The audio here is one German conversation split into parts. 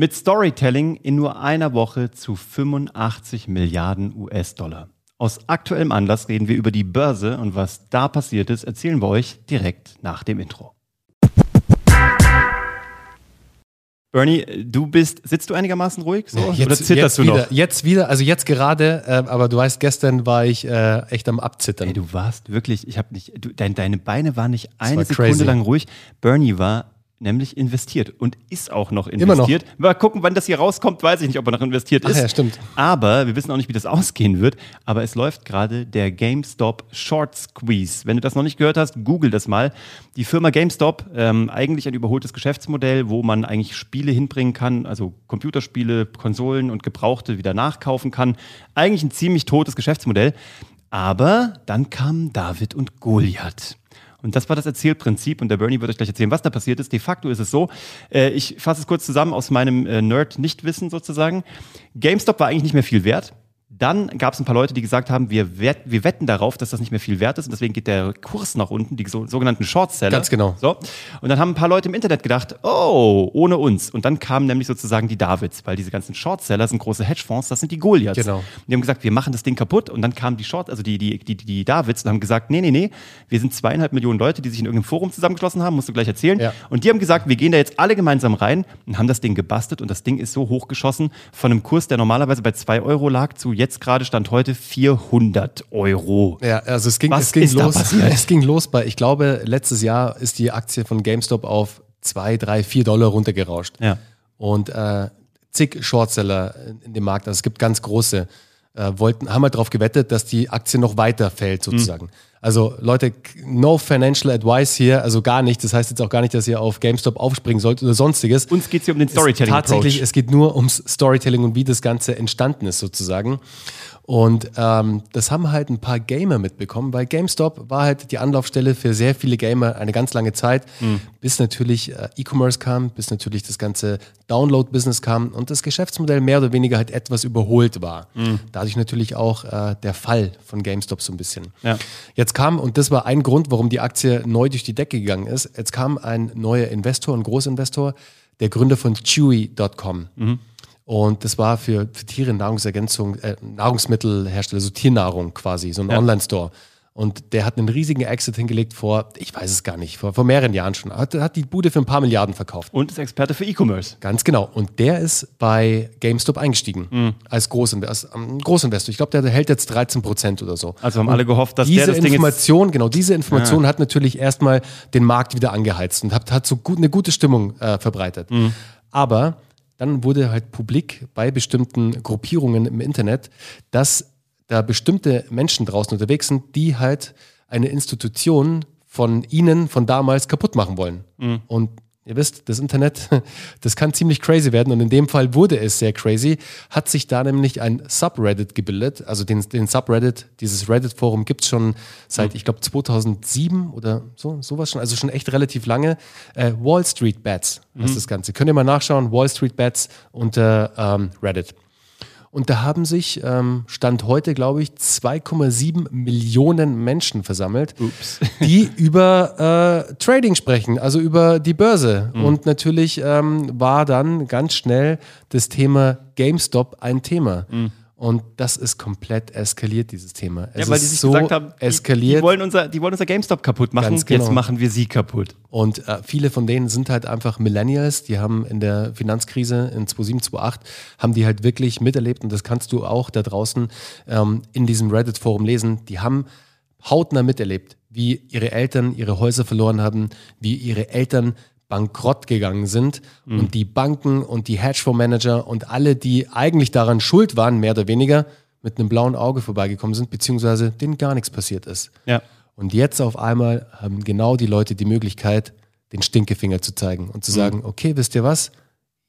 Mit Storytelling in nur einer Woche zu 85 Milliarden US-Dollar. Aus aktuellem Anlass reden wir über die Börse und was da passiert ist, erzählen wir euch direkt nach dem Intro. Bernie, du bist, sitzt du einigermaßen ruhig? So? Jetzt, Oder zitterst du wieder, noch? Jetzt wieder, also jetzt gerade, äh, aber du weißt, gestern war ich äh, echt am Abzittern. Ey, du warst wirklich, ich habe nicht, du, dein, deine Beine waren nicht eine Sekunde crazy. lang ruhig. Bernie war nämlich investiert und ist auch noch investiert. Immer noch. Mal gucken, wann das hier rauskommt, weiß ich nicht, ob er noch investiert Ach ist. Ja, stimmt. Aber wir wissen auch nicht, wie das ausgehen wird. Aber es läuft gerade der GameStop Short Squeeze. Wenn du das noch nicht gehört hast, google das mal. Die Firma GameStop, ähm, eigentlich ein überholtes Geschäftsmodell, wo man eigentlich Spiele hinbringen kann, also Computerspiele, Konsolen und Gebrauchte wieder nachkaufen kann. Eigentlich ein ziemlich totes Geschäftsmodell. Aber dann kam David und Goliath. Und das war das Erzählprinzip. Und der Bernie wird euch gleich erzählen, was da passiert ist. De facto ist es so, äh, ich fasse es kurz zusammen aus meinem äh, Nerd-Nichtwissen sozusagen. GameStop war eigentlich nicht mehr viel wert. Dann gab es ein paar Leute, die gesagt haben, wir, wett, wir wetten darauf, dass das nicht mehr viel wert ist und deswegen geht der Kurs nach unten, die so, sogenannten Shortseller. Ganz genau. So. Und dann haben ein paar Leute im Internet gedacht, oh, ohne uns. Und dann kamen nämlich sozusagen die Davids, weil diese ganzen Shortseller sind große Hedgefonds, das sind die Goliaths. Genau. Und die haben gesagt, wir machen das Ding kaputt und dann kamen die Short, also die, die, die, die Davids und haben gesagt, nee, nee, nee, wir sind zweieinhalb Millionen Leute, die sich in irgendeinem Forum zusammengeschlossen haben, musst du gleich erzählen. Ja. Und die haben gesagt, wir gehen da jetzt alle gemeinsam rein und haben das Ding gebastelt und das Ding ist so hochgeschossen von einem Kurs, der normalerweise bei zwei Euro lag, zu jetzt gerade Stand heute 400 Euro. Ja, also es ging, Was es ging los. Es ging los bei, ich glaube, letztes Jahr ist die Aktie von GameStop auf 2, 3, 4 Dollar runtergerauscht. Ja. Und äh, zig Shortseller in dem Markt, also es gibt ganz große, äh, wollten, haben halt darauf gewettet, dass die Aktie noch weiter fällt, sozusagen. Mhm. Also Leute, no financial advice hier, also gar nicht. Das heißt jetzt auch gar nicht, dass ihr auf GameStop aufspringen sollt oder sonstiges. Uns geht es hier um den Storytelling. Es, tatsächlich, es geht nur ums Storytelling und wie das Ganze entstanden ist, sozusagen. Und ähm, das haben halt ein paar Gamer mitbekommen, weil GameStop war halt die Anlaufstelle für sehr viele Gamer eine ganz lange Zeit, Mhm. bis natürlich äh, E-Commerce kam, bis natürlich das ganze Download-Business kam und das Geschäftsmodell mehr oder weniger halt etwas überholt war. Mhm. Dadurch natürlich auch äh, der Fall von GameStop so ein bisschen. Ja. Jetzt kam, und das war ein Grund, warum die Aktie neu durch die Decke gegangen ist, jetzt kam ein neuer Investor, ein Großinvestor, der Gründer von Chewy.com. Und das war für, für Tiere Nahrungsergänzung, äh, Nahrungsmittelhersteller, so Tiernahrung quasi, so ein Ja. Online-Store. Und der hat einen riesigen Exit hingelegt vor, ich weiß es gar nicht, vor, vor mehreren Jahren schon. Hat, hat die Bude für ein paar Milliarden verkauft. Und ist Experte für E-Commerce. Ganz genau. Und der ist bei GameStop eingestiegen Mhm. als, Großinvestor, als ähm, Großinvestor. Ich glaube, der hält jetzt 13 Prozent oder so. Also haben alle gehofft, dass diese der das Ding jetzt Information, genau, diese Information hat natürlich erstmal den Markt wieder angeheizt und hat, hat so gut, eine gute Stimmung äh, verbreitet. Mhm. Aber dann wurde halt publik bei bestimmten Gruppierungen im Internet, dass da bestimmte Menschen draußen unterwegs sind, die halt eine Institution von ihnen von damals kaputt machen wollen. Mhm. Und ihr wisst, das Internet, das kann ziemlich crazy werden und in dem Fall wurde es sehr crazy, hat sich da nämlich ein Subreddit gebildet, also den, den Subreddit, dieses Reddit-Forum gibt es schon seit, ich glaube, 2007 oder so, sowas schon, also schon echt relativ lange. Äh, Wall Street Bets heißt das Ganze. Könnt ihr mal nachschauen, Wall Street Bets unter ähm, Reddit. Und da haben sich, ähm, Stand heute, glaube ich, 2,7 Millionen Menschen versammelt, Ups. die über äh, Trading sprechen, also über die Börse. Und natürlich ähm, war dann ganz schnell das Thema GameStop ein Thema. Und das ist komplett eskaliert, dieses Thema. Es Ja, weil ist die sich so gesagt haben, die, eskaliert. Die, wollen unser, die wollen unser GameStop kaputt machen, genau. jetzt machen wir sie kaputt. Und äh, viele von denen sind halt einfach Millennials, die haben in der Finanzkrise in 2007, 2008, haben die halt wirklich miterlebt und das kannst du auch da draußen ähm, in diesem Reddit-Forum lesen. Die haben hautnah miterlebt, wie ihre Eltern ihre Häuser verloren haben, wie ihre Eltern bankrott gegangen sind und die Banken und die Hedgefondsmanager und alle, die eigentlich daran schuld waren, mehr oder weniger, mit einem blauen Auge vorbeigekommen sind, beziehungsweise denen gar nichts passiert ist. Ja. Und jetzt auf einmal haben genau die Leute die Möglichkeit, den Stinkefinger zu zeigen und zu sagen, okay, wisst ihr was?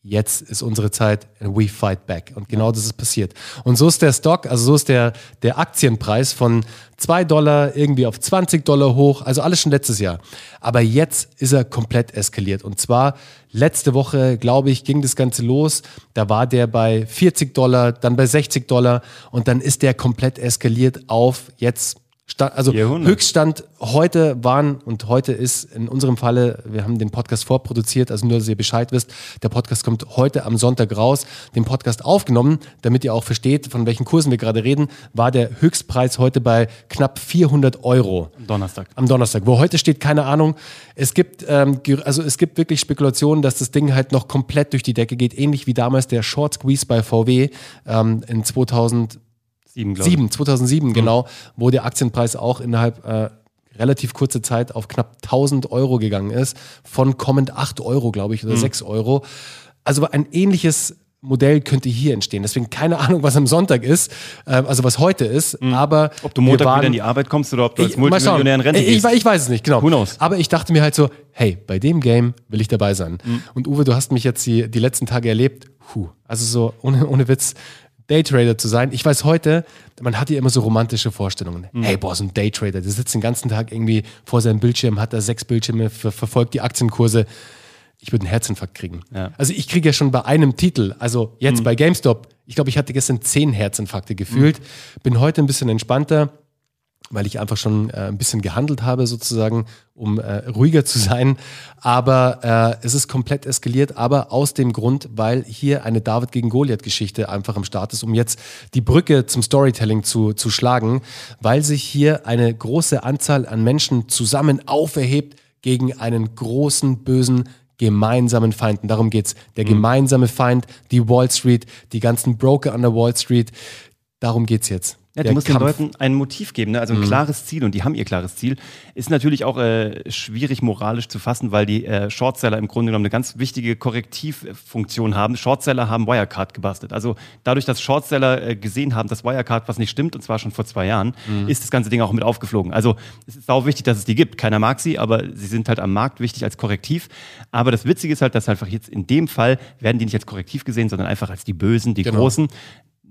Jetzt ist unsere Zeit and we fight back. Und genau das ist passiert. Und so ist der Stock, also so ist der, der Aktienpreis von 2 Dollar irgendwie auf 20 Dollar hoch. Also alles schon letztes Jahr. Aber jetzt ist er komplett eskaliert. Und zwar letzte Woche, glaube ich, ging das Ganze los. Da war der bei 40 Dollar, dann bei 60 Dollar und dann ist der komplett eskaliert auf jetzt Sta also Höchststand heute waren und heute ist in unserem Falle, wir haben den Podcast vorproduziert, also nur, dass ihr Bescheid wisst, der Podcast kommt heute am Sonntag raus, den Podcast aufgenommen, damit ihr auch versteht, von welchen Kursen wir gerade reden, war der Höchstpreis heute bei knapp 400 Euro. Am Donnerstag. Am Donnerstag. Wo heute steht, keine Ahnung. Es gibt, ähm, also es gibt wirklich Spekulationen, dass das Ding halt noch komplett durch die Decke geht, ähnlich wie damals der Short Squeeze bei VW ähm, in 2000 Sieben, 7, 2007, mhm. genau, wo der Aktienpreis auch innerhalb äh, relativ kurzer Zeit auf knapp 1000 Euro gegangen ist, von kommend 8 Euro, glaube ich, oder mhm. 6 Euro. Also ein ähnliches Modell könnte hier entstehen. Deswegen keine Ahnung, was am Sonntag ist, äh, also was heute ist, mhm. aber ob du Montag waren, wieder in die Arbeit kommst oder ob du als Multimillionär in Rente gehst. Ich, ich, weiß es nicht, genau. Who knows? Aber ich dachte mir halt so, hey, bei dem Game will ich dabei sein. Mhm. Und Uwe, du hast mich jetzt die, die letzten Tage erlebt. Puh, also so ohne, ohne Witz, Daytrader zu sein. Ich weiß heute, man hat ja immer so romantische Vorstellungen. Mhm. Hey, boah, so ein Daytrader, der sitzt den ganzen Tag irgendwie vor seinem Bildschirm, hat da sechs Bildschirme, ver verfolgt die Aktienkurse. Ich würde einen Herzinfarkt kriegen. Ja. Also ich kriege ja schon bei einem Titel, also jetzt mhm. bei GameStop, ich glaube, ich hatte gestern zehn Herzinfarkte gefühlt. Mhm. Bin heute ein bisschen entspannter weil ich einfach schon äh, ein bisschen gehandelt habe, sozusagen, um äh, ruhiger zu sein. Aber äh, es ist komplett eskaliert, aber aus dem Grund, weil hier eine David gegen Goliath-Geschichte einfach im Start ist, um jetzt die Brücke zum Storytelling zu, zu schlagen, weil sich hier eine große Anzahl an Menschen zusammen auferhebt gegen einen großen, bösen gemeinsamen Feinden. Darum geht's. Der mhm. gemeinsame Feind, die Wall Street, die ganzen Broker an der Wall Street. Darum geht's jetzt. Ja, du musst Kampf. den Leuten ein Motiv geben, ne? also ein mhm. klares Ziel und die haben ihr klares Ziel. Ist natürlich auch äh, schwierig moralisch zu fassen, weil die äh, Shortseller im Grunde genommen eine ganz wichtige Korrektivfunktion haben. Shortseller haben Wirecard gebastelt. Also dadurch, dass Shortseller äh, gesehen haben, dass Wirecard was nicht stimmt, und zwar schon vor zwei Jahren, mhm. ist das ganze Ding auch mit aufgeflogen. Also es ist auch wichtig, dass es die gibt. Keiner mag sie, aber sie sind halt am Markt wichtig als Korrektiv. Aber das Witzige ist halt, dass einfach jetzt in dem Fall werden die nicht als Korrektiv gesehen, sondern einfach als die Bösen, die genau. Großen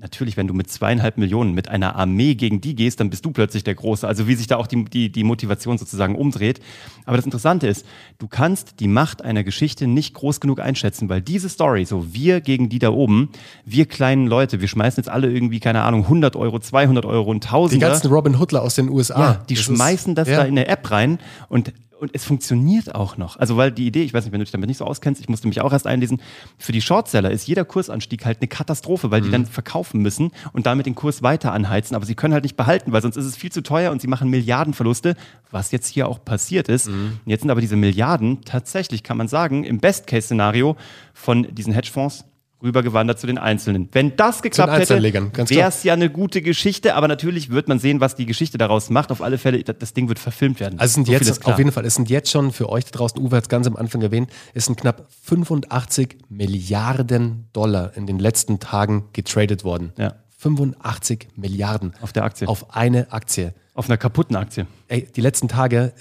natürlich, wenn du mit zweieinhalb Millionen mit einer Armee gegen die gehst, dann bist du plötzlich der Große. Also wie sich da auch die, die, die Motivation sozusagen umdreht. Aber das Interessante ist, du kannst die Macht einer Geschichte nicht groß genug einschätzen, weil diese Story, so wir gegen die da oben, wir kleinen Leute, wir schmeißen jetzt alle irgendwie, keine Ahnung, 100 Euro, 200 Euro und 1000. Die ganzen Robin Hoodler aus den USA. Ja, die das schmeißen ist, das ja. da in der App rein und und es funktioniert auch noch. Also, weil die Idee, ich weiß nicht, wenn du dich damit nicht so auskennst, ich musste mich auch erst einlesen, für die Shortseller ist jeder Kursanstieg halt eine Katastrophe, weil mhm. die dann verkaufen müssen und damit den Kurs weiter anheizen. Aber sie können halt nicht behalten, weil sonst ist es viel zu teuer und sie machen Milliardenverluste, was jetzt hier auch passiert ist. Mhm. Jetzt sind aber diese Milliarden tatsächlich, kann man sagen, im Best-Case-Szenario von diesen Hedgefonds rübergewandert zu den Einzelnen. Wenn das geklappt hätte, wäre es ja eine gute Geschichte, aber natürlich wird man sehen, was die Geschichte daraus macht. Auf alle Fälle, das Ding wird verfilmt werden. Also sind so jetzt, auf jeden Fall, es sind jetzt schon für euch da draußen, Uwe hat es ganz am Anfang erwähnt, es sind knapp 85 Milliarden Dollar in den letzten Tagen getradet worden. Ja. 85 Milliarden. Auf der Aktie. Auf eine Aktie. Auf einer kaputten Aktie. Ey, die letzten Tage,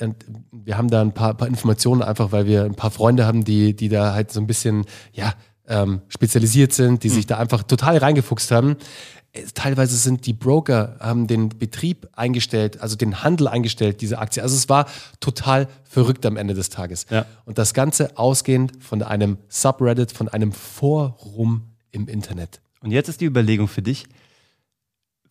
wir haben da ein paar, paar Informationen, einfach weil wir ein paar Freunde haben, die, die da halt so ein bisschen, ja, ähm, spezialisiert sind, die mhm. sich da einfach total reingefuchst haben. Teilweise sind die Broker, haben den Betrieb eingestellt, also den Handel eingestellt, diese Aktie. Also es war total verrückt am Ende des Tages. Ja. Und das Ganze ausgehend von einem Subreddit, von einem Forum im Internet. Und jetzt ist die Überlegung für dich,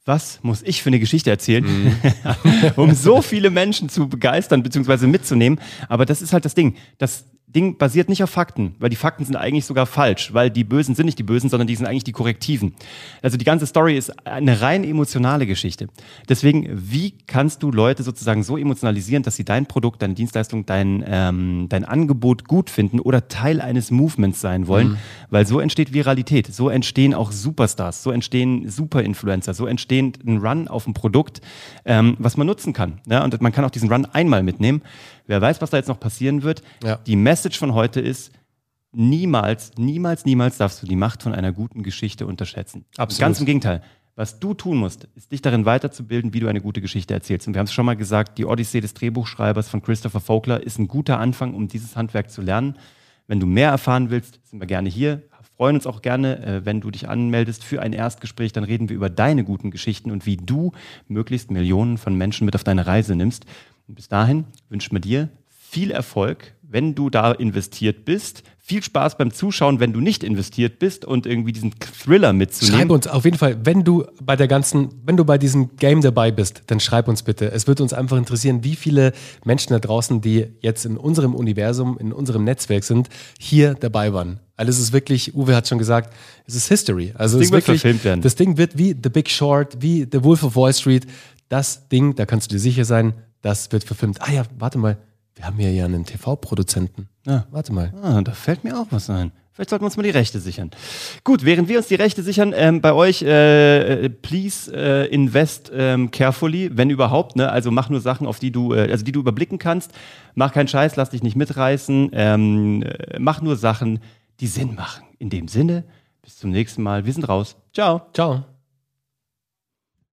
was muss ich für eine Geschichte erzählen, mhm. um so viele Menschen zu begeistern bzw. mitzunehmen. Aber das ist halt das Ding. Das Ding basiert nicht auf Fakten, weil die Fakten sind eigentlich sogar falsch, weil die Bösen sind nicht die Bösen, sondern die sind eigentlich die Korrektiven. Also die ganze Story ist eine rein emotionale Geschichte. Deswegen, wie kannst du Leute sozusagen so emotionalisieren, dass sie dein Produkt, deine Dienstleistung, dein, ähm, dein Angebot gut finden oder Teil eines Movements sein wollen? Mhm. Weil so entsteht Viralität, so entstehen auch Superstars, so entstehen Superinfluencer, so entstehen ein Run auf ein Produkt, ähm, was man nutzen kann. Ja? Und man kann auch diesen Run einmal mitnehmen. Wer weiß, was da jetzt noch passieren wird. Ja. Die Message von heute ist, niemals, niemals, niemals darfst du die Macht von einer guten Geschichte unterschätzen. Absolut. Ganz im Gegenteil. Was du tun musst, ist dich darin weiterzubilden, wie du eine gute Geschichte erzählst. Und wir haben es schon mal gesagt, die Odyssee des Drehbuchschreibers von Christopher Vogler ist ein guter Anfang, um dieses Handwerk zu lernen. Wenn du mehr erfahren willst, sind wir gerne hier. Freuen uns auch gerne, äh, wenn du dich anmeldest für ein Erstgespräch. Dann reden wir über deine guten Geschichten und wie du möglichst Millionen von Menschen mit auf deine Reise nimmst. Und bis dahin wünschen wir dir viel Erfolg, wenn du da investiert bist. Viel Spaß beim Zuschauen, wenn du nicht investiert bist und irgendwie diesen Thriller mitzunehmen. Schreib uns auf jeden Fall, wenn du bei der ganzen, wenn du bei diesem Game dabei bist, dann schreib uns bitte. Es wird uns einfach interessieren, wie viele Menschen da draußen, die jetzt in unserem Universum, in unserem Netzwerk sind, hier dabei waren. Also es ist wirklich, Uwe hat schon gesagt, es ist History. Also Das es Ding ist wird wirklich, verfilmt werden. Das Ding wird wie The Big Short, wie The Wolf of Wall Street. Das Ding, da kannst du dir sicher sein, das wird verfilmt. Ah ja, warte mal, wir haben hier ja einen TV-Produzenten. Ja. Warte mal. Ah, da fällt mir auch was ein. Vielleicht sollten wir uns mal die Rechte sichern. Gut, während wir uns die Rechte sichern, ähm, bei euch, äh, äh, please äh, invest ähm, carefully, wenn überhaupt. Ne? Also mach nur Sachen, auf die du, äh, also die du überblicken kannst. Mach keinen Scheiß, lass dich nicht mitreißen. Ähm, äh, mach nur Sachen, die Sinn machen. In dem Sinne, bis zum nächsten Mal. Wir sind raus. Ciao. Ciao.